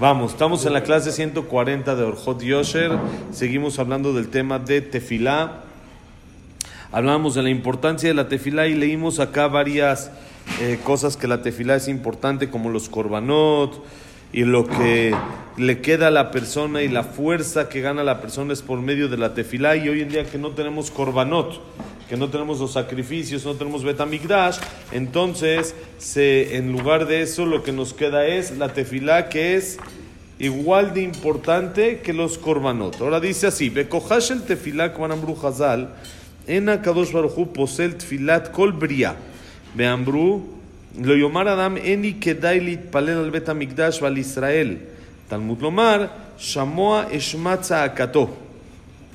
Vamos, estamos en la clase 140 de Orjot Yosher. Seguimos hablando del tema de tefilá. Hablamos de la importancia de la tefilá y leímos acá varias eh, cosas que la tefilá es importante, como los korbanot y lo que le queda a la persona y la fuerza que gana la persona es por medio de la tefilá. Y hoy en día que no tenemos korbanot, que no tenemos los sacrificios, no tenemos betamigdash, entonces se, en lugar de eso lo que nos queda es la tefilá que es igual de importante que los korbanot. Ahora dice así, Bekohash el tefilá kvanambru hazal, en kadosh baruchu posel tefilat kol bria. Beambru, lo yomar adam eni kedai litpalel al betamigdash val Israel. Talmud lomar, shamoa eshmatza akato.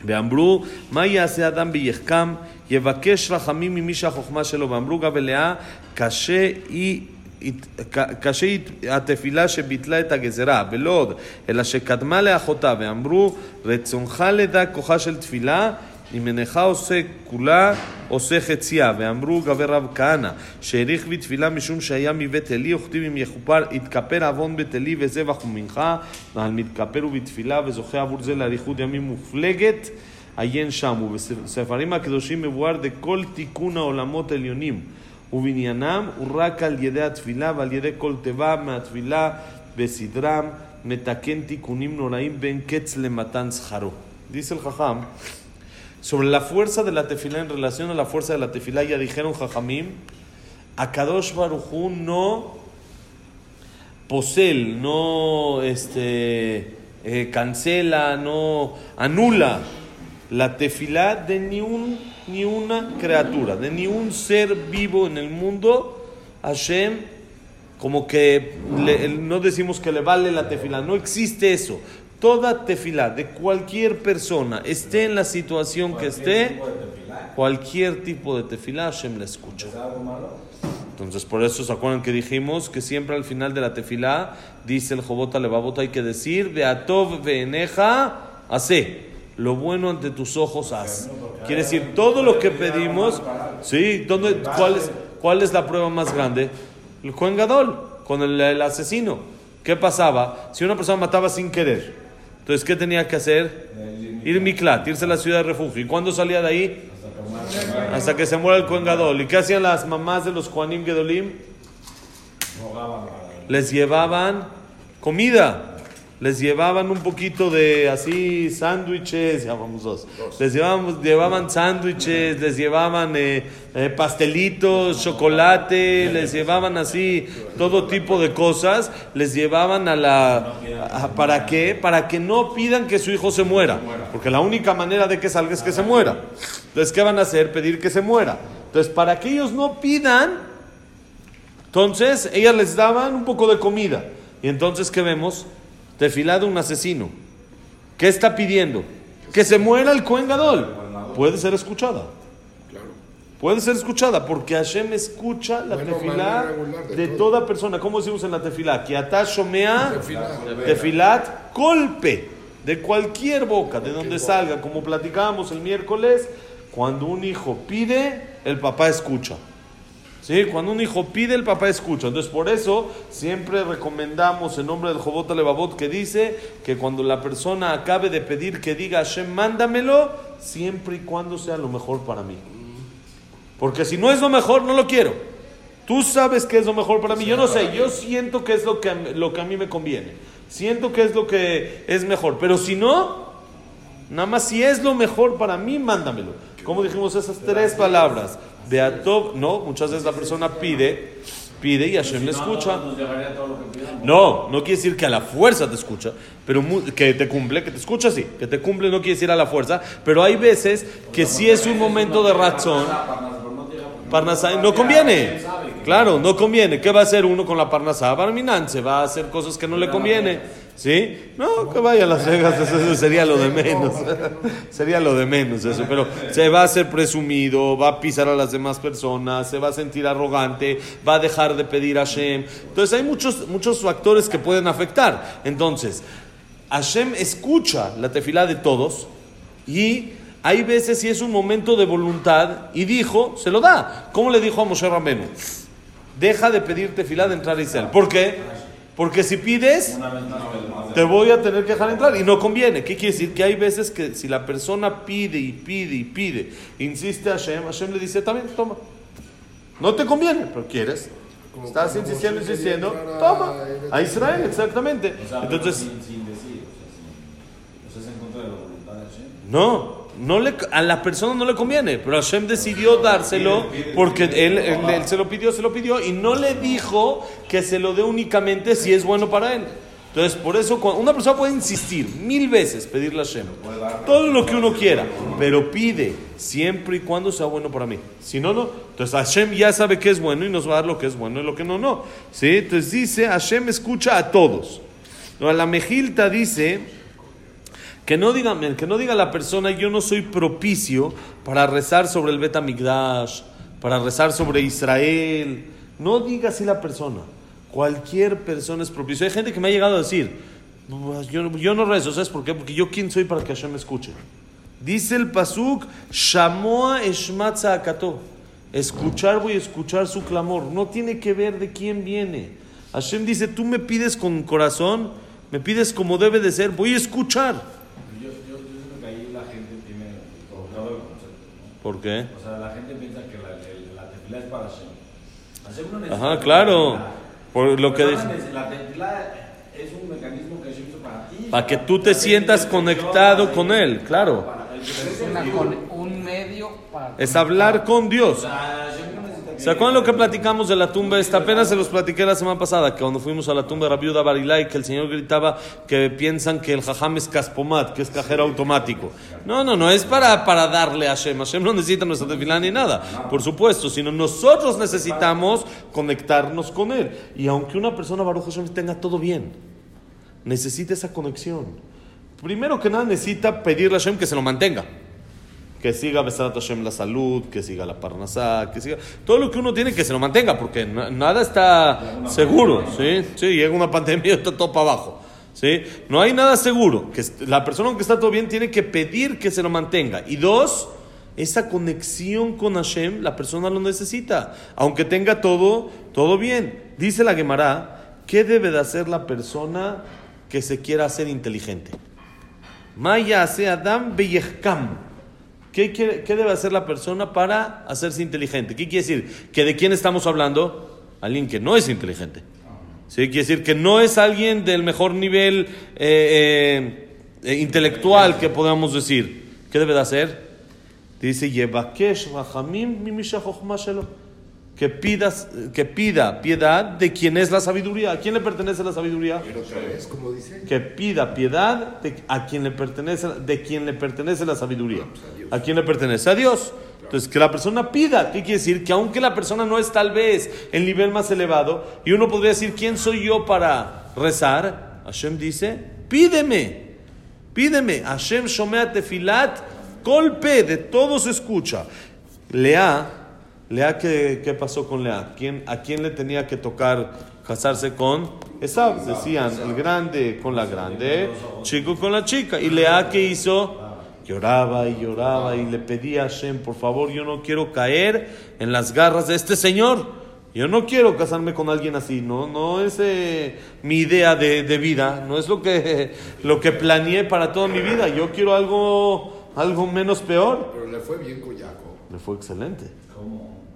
ואמרו, מה יעשה אדם ביחכם? יבקש רחמים ממי שהחוכמה שלו. ואמרו גב אלאה, קשה היא... קשה היא התפילה שביטלה את הגזרה, ולא עוד, אלא שקדמה לאחותה, ואמרו, רצונך לדע כוחה של תפילה, אם אינך עושה כולה, עושה חציה. ואמרו גבי רב כהנא, שהאריך בתפילה משום שהיה מבית עלי, וכתיב אם יכופר, יתכפר עוון בית עלי וזבח ומנחה, ועל מתכפר ובתפילה, וזוכה עבור זה לאריכות ימים מופלגת. Shamu, Sefarim Noraim Ben Dice el Jajam, sobre la fuerza de la tefilá en relación a la fuerza de la tefilá, ya dijeron Jajamim, Akadosh no posel, no este, eh, cancela, no anula la tefilá de ni, un, ni una criatura, de ni un ser vivo en el mundo, Hashem, como que le, no decimos que le vale la tefilá, no existe eso. Toda tefilá de cualquier persona, esté en la situación que esté, cualquier tipo de tefilá, Hashem la escucha. Entonces, por eso se acuerdan que dijimos que siempre al final de la tefilá, dice el Jobota Levavota, hay que decir, Beatov Beeneja, hace lo bueno ante tus ojos haz. Quiere decir, todo lo que pedimos, ¿sí? ¿Dónde, cuál, es, ¿Cuál es la prueba más grande? El Kohen Gadol, con el, el, asesino. ¿Qué pasaba? Si una persona mataba sin querer, entonces, ¿qué tenía que hacer? Ir Miklat, irse a la ciudad de refugio. ¿Y cuándo salía de ahí? Hasta que se muera el Kohen Gadol. ¿Y qué hacían las mamás de los Kohanim Gedolim? Les llevaban comida les llevaban un poquito de así sándwiches, ya vamos dos, les llevaban, llevaban sándwiches, les llevaban eh, eh, pastelitos, chocolate, les llevaban así todo tipo de cosas, les llevaban a la... A, ¿Para qué? Para que no pidan que su hijo se muera, porque la única manera de que salga es que se muera. Entonces, ¿qué van a hacer? Pedir que se muera. Entonces, para que ellos no pidan, entonces ellas les daban un poco de comida. Y entonces, ¿qué vemos? Tefilá de un asesino. ¿Qué está pidiendo? Que se muera el Cohen Gadol. Puede ser escuchada. Puede ser escuchada porque Hashem escucha la bueno, tefilá de, de toda persona. ¿Cómo decimos en la tefilá? Que atashomea tefilat golpe de cualquier boca, de donde salga. Como platicábamos el miércoles, cuando un hijo pide, el papá escucha. ¿Sí? Cuando un hijo pide, el papá escucha. Entonces, por eso siempre recomendamos en nombre del Jobot Levavot que dice que cuando la persona acabe de pedir que diga Hashem, mándamelo, siempre y cuando sea lo mejor para mí. Porque si no es lo mejor, no lo quiero. Tú sabes que es lo mejor para mí. Yo no sé, yo siento que es lo que, lo que a mí me conviene. Siento que es lo que es mejor. Pero si no, nada más si es lo mejor para mí, mándamelo. Como dijimos esas tres palabras? Beatov, no, muchas veces la persona pide, pide y Hashem le escucha. No, no quiere decir que a la fuerza te escucha, pero que te cumple, que te escucha sí, que te cumple no quiere decir a la fuerza, pero hay veces que sí es un momento de razón. Parnasá, no conviene. Claro, no conviene. ¿Qué va a hacer uno con la Parnasá? Barminan, se va a hacer cosas que no le conviene. ¿Sí? No, que vaya a Las Vegas, eso sería lo de menos. sería lo de menos eso. Pero se va a hacer presumido, va a pisar a las demás personas, se va a sentir arrogante, va a dejar de pedir a Hashem. Entonces hay muchos, muchos factores que pueden afectar. Entonces, Hashem escucha la tefilá de todos y hay veces si es un momento de voluntad y dijo, se lo da. ¿Cómo le dijo a Moshe Rambenu? Deja de pedir tefilá de entrar a Israel. ¿Por qué? Porque si pides, te voy a tener que dejar entrar y no conviene. ¿Qué quiere decir? Que hay veces que si la persona pide y pide y pide, insiste a Hashem, Hashem le dice, también, toma. No te conviene, pero quieres. Estás insistiendo, insistiendo, toma. A Israel, exactamente. Entonces, no, no le, a la persona no le conviene, pero Hashem decidió dárselo porque él, él, se lo pidió, se lo pidió y no le dijo que se lo dé únicamente si es bueno para él. Entonces, por eso una persona puede insistir mil veces, pedirle a Hashem todo lo que uno quiera, pero pide siempre y cuando sea bueno para mí. Si no, no. Entonces, Hashem ya sabe que es bueno y nos va a dar lo que es bueno y lo que no, no. ¿Sí? Entonces dice, Hashem escucha a todos. La Mejilta dice que no, diga, que no diga la persona, yo no soy propicio para rezar sobre el Betamigdash, para rezar sobre Israel. No diga así la persona. Cualquier persona es propicio. Hay gente que me ha llegado a decir, pues, yo, yo no rezo, ¿sabes por qué? Porque yo quién soy para que Hashem me escuche. Dice el Pasuk, Shamoa Eshmatza Akato. Escuchar voy a escuchar su clamor. No tiene que ver de quién viene. Hashem dice, tú me pides con corazón, me pides como debe de ser, voy a escuchar. ¿Por qué? O sea, la gente piensa que la, la tefila es para Hashem. Hashem no necesita Ajá, claro. Por lo que dice. La tefila es un mecanismo que Hashem hizo para ti. Para que tú te sientas conectado con Él, claro. Es una, un medio para. Es hablar con Dios. O sea, ¿Se acuerdan lo que platicamos de la tumba esta? Apenas se los platiqué la semana pasada, que cuando fuimos a la tumba de Rabiuda Barilay, que el Señor gritaba que piensan que el jajam es caspomat, que es cajero automático. No, no, no, es para, para darle a Hashem. Hashem no necesita nuestra tefilá ni nada, por supuesto, sino nosotros necesitamos conectarnos con Él. Y aunque una persona, Baruch Hashem, tenga todo bien, necesita esa conexión. Primero que nada necesita pedirle a Hashem que se lo mantenga que siga Besarat Hashem la salud, que siga la Parnasá, que siga todo lo que uno tiene que se lo mantenga, porque nada está seguro, ¿sí? Sí, llega una pandemia y está todo para abajo. ¿Sí? No hay nada seguro. Que la persona que está todo bien tiene que pedir que se lo mantenga. Y dos, esa conexión con Hashem, la persona lo necesita. Aunque tenga todo, todo bien. Dice la Gemara, ¿qué debe de hacer la persona que se quiera hacer inteligente? Maya se Adam beyechkam. ¿Qué, debe hacer la persona para hacerse inteligente? ¿Qué quiere decir? ¿Que de quién estamos hablando? Alguien que no es inteligente. ¿Sí? Quiere decir que no es alguien del mejor nivel eh, eh, intelectual que podamos decir. ¿Qué debe de hacer? Dice, que, pidas, que pida piedad de quien es la sabiduría. ¿A quién le pertenece la sabiduría? dice? Que pida piedad de, a quien le pertenece, de quien le pertenece la sabiduría. a, quién le pertenece? A Dios. Entonces, que la persona pida, ¿qué quiere decir? Que aunque la persona no es tal vez el nivel más elevado, y uno podría decir, ¿quién soy yo para rezar? Hashem dice, pídeme, pídeme. Hashem shomea tefilat, golpe, de todos escucha. Lea Lea, ¿qué, ¿qué, pasó con Lea? ¿Quién, ¿A quién le tenía que tocar casarse con Esab? Decían, el grande con la grande, chico con la chica. ¿Y Lea qué hizo? Lloraba y lloraba y le pedía a Hashem, por favor, yo no quiero caer en las garras de este señor. Yo no quiero casarme con alguien así, no, no es eh, mi idea de, de, vida, no es lo que, lo que planeé para toda mi vida. Yo quiero algo, algo menos peor. Pero le fue bien con Jacob. Le fue excelente.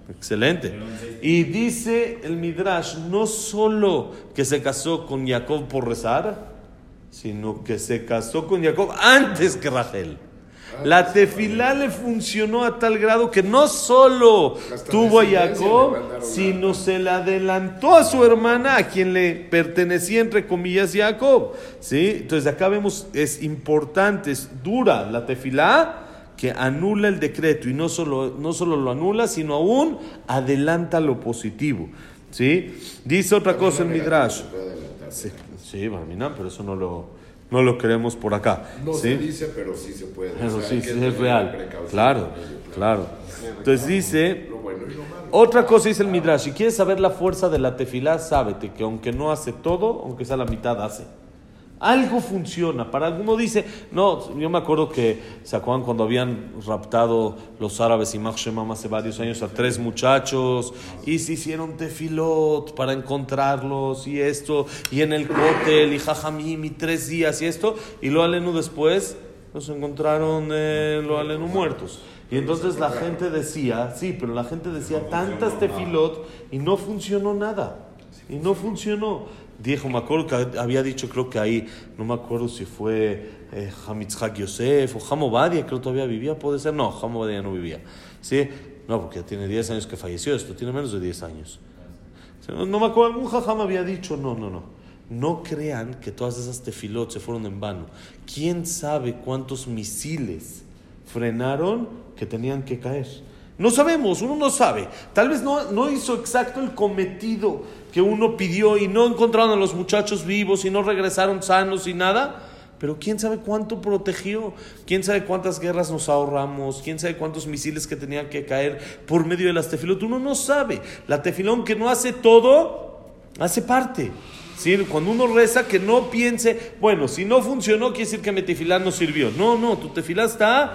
Excelente. Y dice el Midrash, no solo que se casó con Jacob por rezar, sino que se casó con Jacob antes que Rachel. La tefilá le funcionó a tal grado que no solo tuvo a Jacob, sino se le adelantó a su hermana, a quien le pertenecía, entre comillas, Jacob. ¿Sí? Entonces acá vemos, es importante, es dura la tefilá, que anula el decreto y no solo, no solo lo anula, sino aún adelanta lo positivo. ¿sí? Dice otra cosa el Midrash. Sí, sí, pero eso no lo, no lo queremos por acá. No se dice, pero sí se puede. Pero sí, sí es real. Claro, claro. Entonces dice, otra cosa dice el Midrash, si quieres saber la fuerza de la tefilá, sábete que aunque no hace todo, aunque sea la mitad, hace. Algo funciona. Para alguno dice, no, yo me acuerdo que, ¿se cuando habían raptado los árabes y Shemam hace varios años a tres muchachos y se hicieron tefilot para encontrarlos y esto, y en el cótel y jajamim y tres días y esto, y lo alenu después los encontraron lo alenu muertos. Y entonces la gente decía, sí, pero la gente decía tantas tefilot y no funcionó nada. Y no funcionó dijo, me acuerdo que había dicho, creo que ahí, no me acuerdo si fue eh, Hamitzhak Yosef o Hamobadia, creo que todavía vivía, puede ser, no, Hamobadia no vivía, ¿sí? No, porque tiene 10 años que falleció, esto tiene menos de 10 años. No, me acuerdo, algún jajam había dicho, no, no, no. No crean que todas esas tefilot se fueron en vano. ¿Quién sabe cuántos misiles frenaron que tenían que caer? No sabemos, uno no sabe. Tal vez no, no hizo exacto el cometido que uno pidió y no encontraron a los muchachos vivos y no regresaron sanos y nada. Pero quién sabe cuánto protegió, quién sabe cuántas guerras nos ahorramos, quién sabe cuántos misiles que tenían que caer por medio de las tefilot. Uno no sabe. La tefilón que no hace todo, hace parte. ¿Sí? Cuando uno reza, que no piense, bueno, si no funcionó, quiere decir que mi tefilá no sirvió. No, no, tu tefilá está,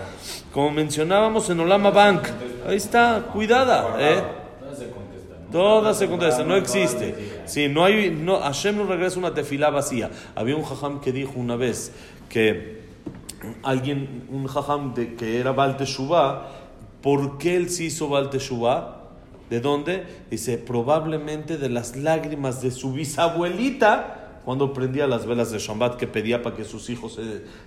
como mencionábamos en Olama Bank, ahí está, cuidada. ¿eh? Todas se contestan, no existe. Sí, no hay, no, Hashem no regresa una tefilá vacía. Había un jajam que dijo una vez que alguien, un jajam de, que era Baal Teshuvah, ¿por qué él se hizo Baal Teshuvah? ¿De dónde? Dice, probablemente de las lágrimas de su bisabuelita cuando prendía las velas de Shabbat que pedía para que sus hijos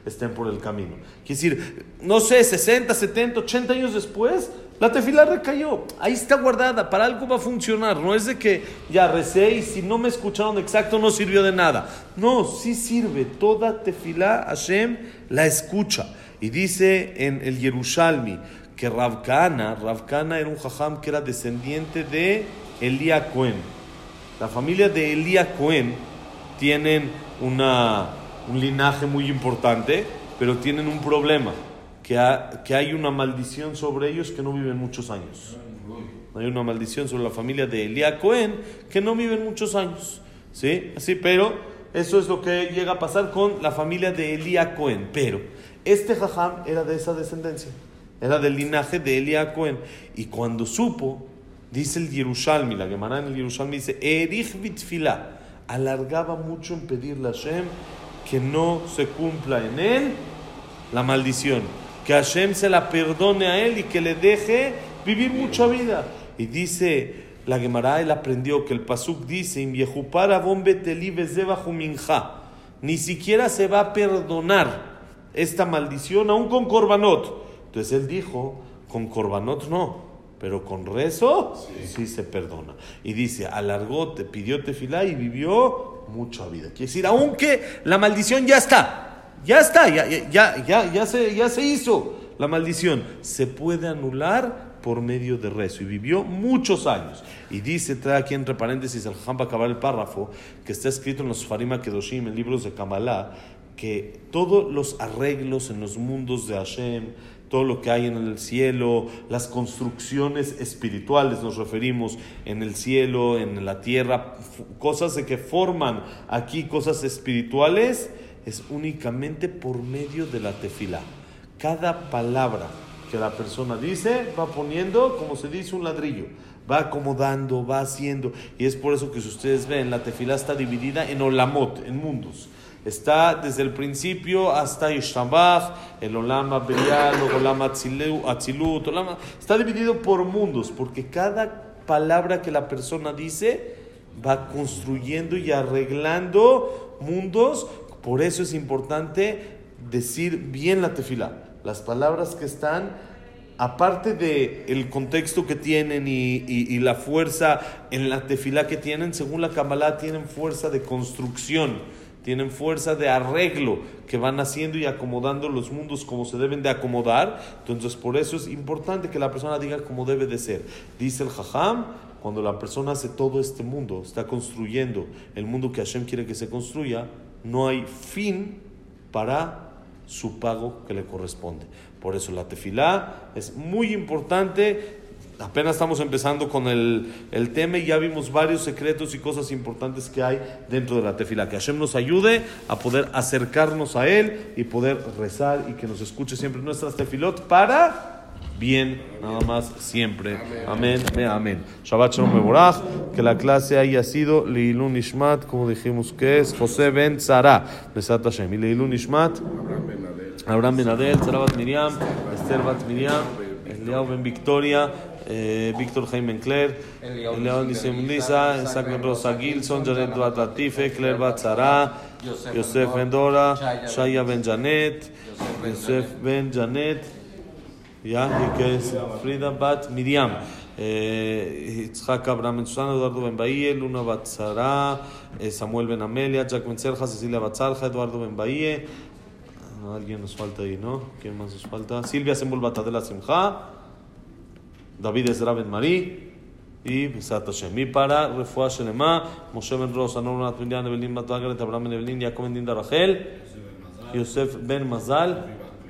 estén por el camino. Quiere decir, no sé, 60, 70, 80 años después, la tefila recayó. Ahí está guardada, para algo va a funcionar. No es de que ya recé y si no me escucharon exacto no sirvió de nada. No, sí sirve. Toda tefila Hashem la escucha. Y dice en el Yerushalmi que Ravkana, Ravkana era un jajam que era descendiente de Elía Cohen. La familia de Elía Cohen tienen una, un linaje muy importante, pero tienen un problema que, que hay una maldición sobre ellos que no viven muchos años. Hay una maldición sobre la familia de Elia Cohen que no viven muchos años. ¿Sí? Así, pero eso es lo que llega a pasar con la familia de Elia Cohen. Pero este jajam era de esa descendencia. Era del linaje de Elia Cohen. Y cuando supo, dice el Yerushalmi, la Gemara en el Yerushalmi dice, Erich Bitfila, alargaba mucho en pedirle a Hashem que no se cumpla en él la maldición que Hashem se la perdone a él y que le deje vivir mucha vida. Y dice la Gemara, él aprendió que el Pasuk dice, ni siquiera se va a perdonar esta maldición aún con Corbanot. Entonces él dijo, con Corbanot no, pero con rezo sí, se perdona. Y dice, alargó, te pidió tefilá y vivió mucha vida. Quiere decir, aunque la maldición ya está, ya está, ya, ya, ya, ya, se, ya se hizo la maldición. Se puede anular por medio de rezo. Y vivió muchos años. Y dice, trae aquí entre paréntesis el Jam para acabar el párrafo, que está escrito en los Farima Kedoshim, en libros de Kabbalah, que todos los arreglos en los mundos de Hashem, todo lo que hay en el cielo, las construcciones espirituales, nos referimos en el cielo, en la tierra, cosas de que forman aquí cosas espirituales, es únicamente por medio de la tefila. Cada palabra que la persona dice va poniendo, como se dice, un ladrillo. Va acomodando, va haciendo. Y es por eso que si ustedes ven, la tefila está dividida en olamot, en mundos. Está desde el principio hasta el Olama Belial, el Olama Atzilut, Olama. Está dividido por mundos, porque cada palabra que la persona dice va construyendo y arreglando mundos por eso es importante decir bien la tefila. Las palabras que están, aparte del el contexto que tienen y, la fuerza en la tefila que tienen, según la Kabbalah, tienen fuerza de construcción, tienen fuerza de arreglo que van haciendo y acomodando los mundos como se deben de acomodar. Entonces, por eso es importante que la persona diga como debe de ser. Dice el Jajam, cuando la persona hace todo este mundo, está construyendo el mundo que Hashem quiere que se construya, no hay fin para su pago que le corresponde. Por eso la tefilá es muy importante Apenas estamos empezando con el, el tema y ya vimos varios secretos y cosas importantes que hay dentro de la tefila. Que Hashem nos ayude a poder acercarnos a Él y poder rezar y que nos escuche siempre nuestras tefilot para bien, nada más siempre. Amén, amén, amén. Shabbat Shalom Mevorach, que la clase haya sido Leilun Ishmat, como dijimos que es José Ben Zara, Besat Hashem. Y Leilun Ishmat, Abraham Ben Adel. Sara Miriam, Esther Bat Miriam, Eliao Ben Victoria, eh, Víctor Jaime Encler, Eliao Nisem Lisa, Isaac Ben Rosa Gilson, Janet Bat Latife, Claire Bat Zara, Yosef Ben Dora, Shaya Ben Janet, Yosef Ben Janet, ya, y que es Frida Bat Miriam, eh, Ben Susana, Eduardo Ben Bahía, Luna Bat Zara, eh, Samuel Ben Amelia, Jack Ben Serja, Cecilia Bat Zarja, Eduardo Ben Bahía, alguien nos falta ahí, ¿no? ¿Quién más nos falta? Silvia Sembul Batadela Simcha, David Ezra Ben Marí y Besat Hashem. Y para Refuah Shelema, Moshe Ben Rosa, Norma Natmilian, Evelyn Matagaret, Abraham Ben Evelyn, Jacob Ben Dinda Rachel, Yosef Ben Mazal,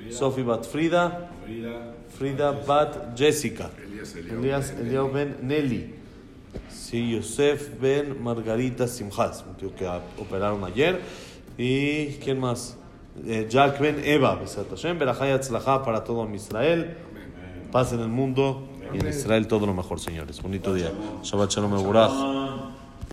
Sofi Bat Frida, Frida Bat Jessica, Elías Eliao Ben Nelly. Sí, Yosef Ben Margarita Simchas, un tío que operaron ayer. ¿Y quién más? Eh, Jack Ben Eva, Besat Hashem, Berajay Atzlajá para todo Israel. Paz en el mundo y en Israel todo lo mejor, señores. Bonito día.